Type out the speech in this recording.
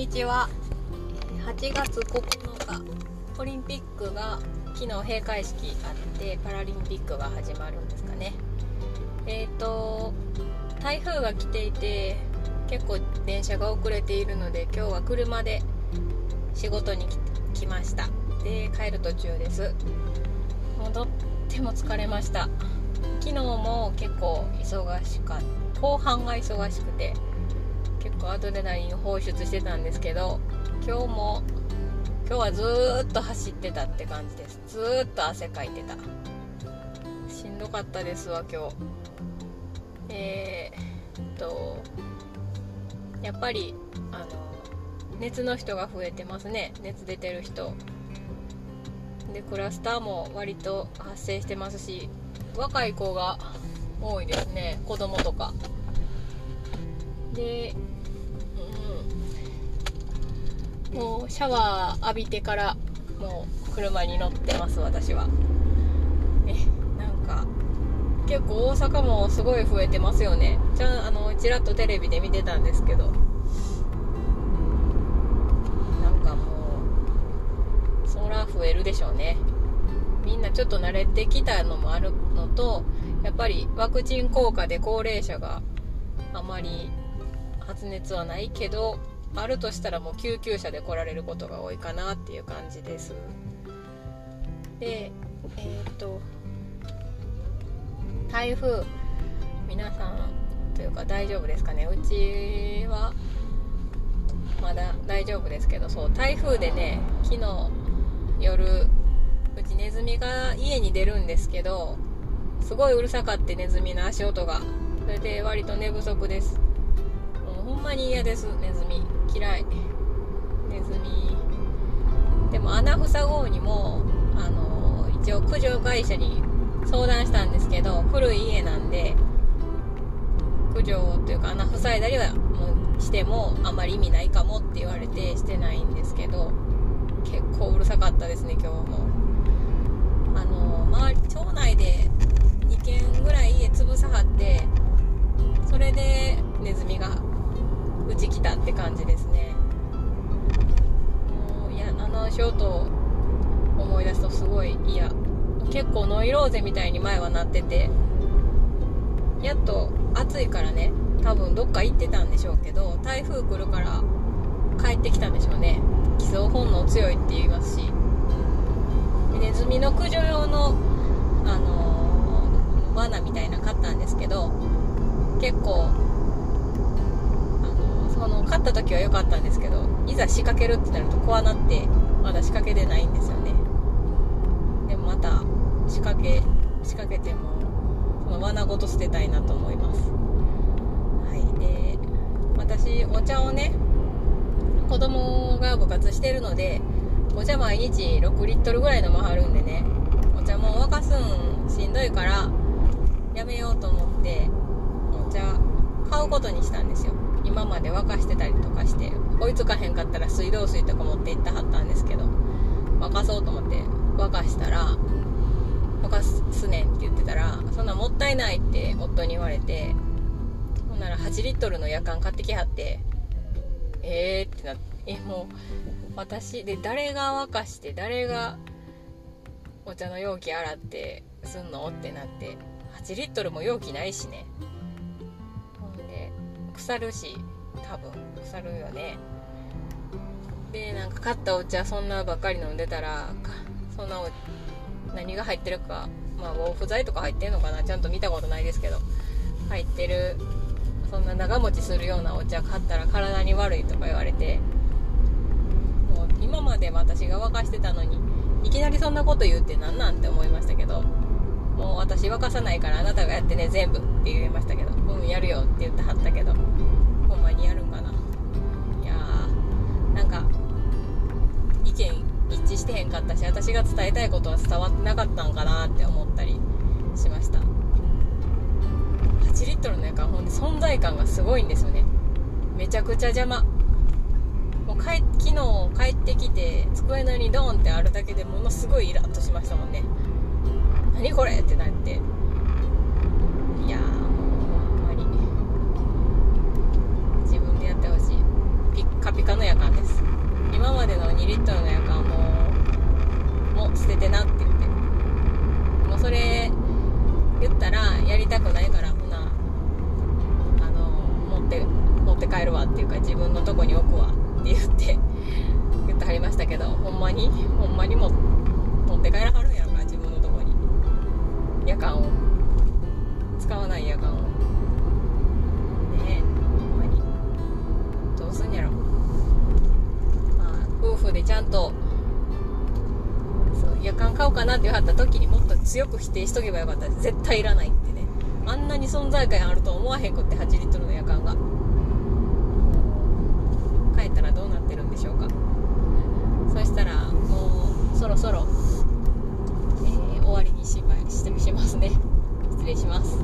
にちは。8月9日オリンピックが昨日閉会式あってパラリンピックが始まるんですかね。えっ、ー、と台風が来ていて結構電車が遅れているので今日は車で仕事に来ました。で帰る途中です。戻っても疲れました。昨日も結構忙しかった。後半が忙しくて結構アドレナリン放出してたんですけど今日も今日はずっと走ってたって感じです。ずっと汗かいてた。しんどかったですわ今日。えー、っとやっぱりあの熱の人が増えてますね。熱出てる人。でクラスターも割と発生してますし若い子が多いですね。子供とか。でうん。もうシャワー浴びてからもう車に乗ってます私は。えなんか結構大阪もすごい増えてますよね。じゃあのちらっとテレビで見てたんですけど。なんかもうそら増えるでしょうね。みんなちょっと慣れてきたのもあるのとやっぱりワクチン効果で高齢者があまり発熱はないけどあるとしたらもう救急車で来られることが多いかなっていう感じです。でえっ、と台風皆さんというか大丈夫ですかね？うちはまだ大丈夫ですけどそう台風でね昨日夜うちネズミが家に出るんですけどすごいうるさかってネズミの足音がそれで割と寝不足です。んまに嫌ですネズミ。嫌い。ネズミ。でも穴塞ごうにもあの一応駆除会社に相談したんですけど古い家なんで駆除というか穴塞いだりはもうしてもあまり意味ないかもって言われてしてないんですけど結構うるさかったですね今日も。あの周り町内ですごい嫌。結構ノイローゼみたいに前はなってて。やっと暑いからね。多分どっか行ってたんでしょうけど台風来るから帰ってきたんでしょうね。帰巣本能強いって言いますし。ネズミの駆除用のあのー、罠みたいな買ったんですけど結構その勝った時は良かったんですけどいざ仕掛けるってなると怖なってまだ仕掛けてないんですよた仕掛け仕掛けてもその罠ごと捨てたいなと思います。はいで私お茶をね子供が部活してるのでお茶毎日6リットルぐらい飲まはるんでねお茶も沸かすんしんどいからやめようと思ってお茶買うことにしたんですよ。今まで沸かしてたりとかして追いつかへんかったら水道水とか持って行ったはったんですけど沸かそうと思って沸かしたら沸かすねんって言ってたらそんなもったいないって夫に言われてほんなら8リットルの夜間買ってきはってえーってなってえもう私で誰が沸かして誰がお茶の容器洗ってすんのってなって8リットルも容器ないしね。ほんで腐るし多分腐るよね。でなんか買ったお茶そんなばっかり飲んでたらそんな何が入ってるかまあ防腐剤とか入ってんのかなちゃんと見たことないですけど入ってるそんな長持ちするようなお茶買ったら体に悪いとか言われてもう今まで私が沸かしてたのにいきなりそんなこと言うって何なんって思いましたけどもう私沸かさないからあなたがやってね全部って言いましたけどうんやるよって言ってはったけどほんまにやるんか私が伝えたいことは伝わってなかったんかなって思ったりしました。8リットルのやかほんで存在感がすごいんですよね。めちゃくちゃ邪魔。もう帰昨日帰ってきて机の上にドーンってあるだけでものすごいイラッとしましたもんね。何これってなって。とこに置くわって言って言ってはりましたけどほんまに？ほんまにも持って帰らはるんやろか自分のとこに。夜間を。使わない夜間を。ねほんまに。どうすんやろ。まあ夫婦でちゃんと夜間買おうかなって言われた時にもっと強く否定しとけばよかった。絶対いらないってね。あんなに存在感あると思わへんくって8リットルの夜間が。たらどうなってるんでしょうか。そしたらもうそろそろ、えー終わりにしまししますね。失礼します。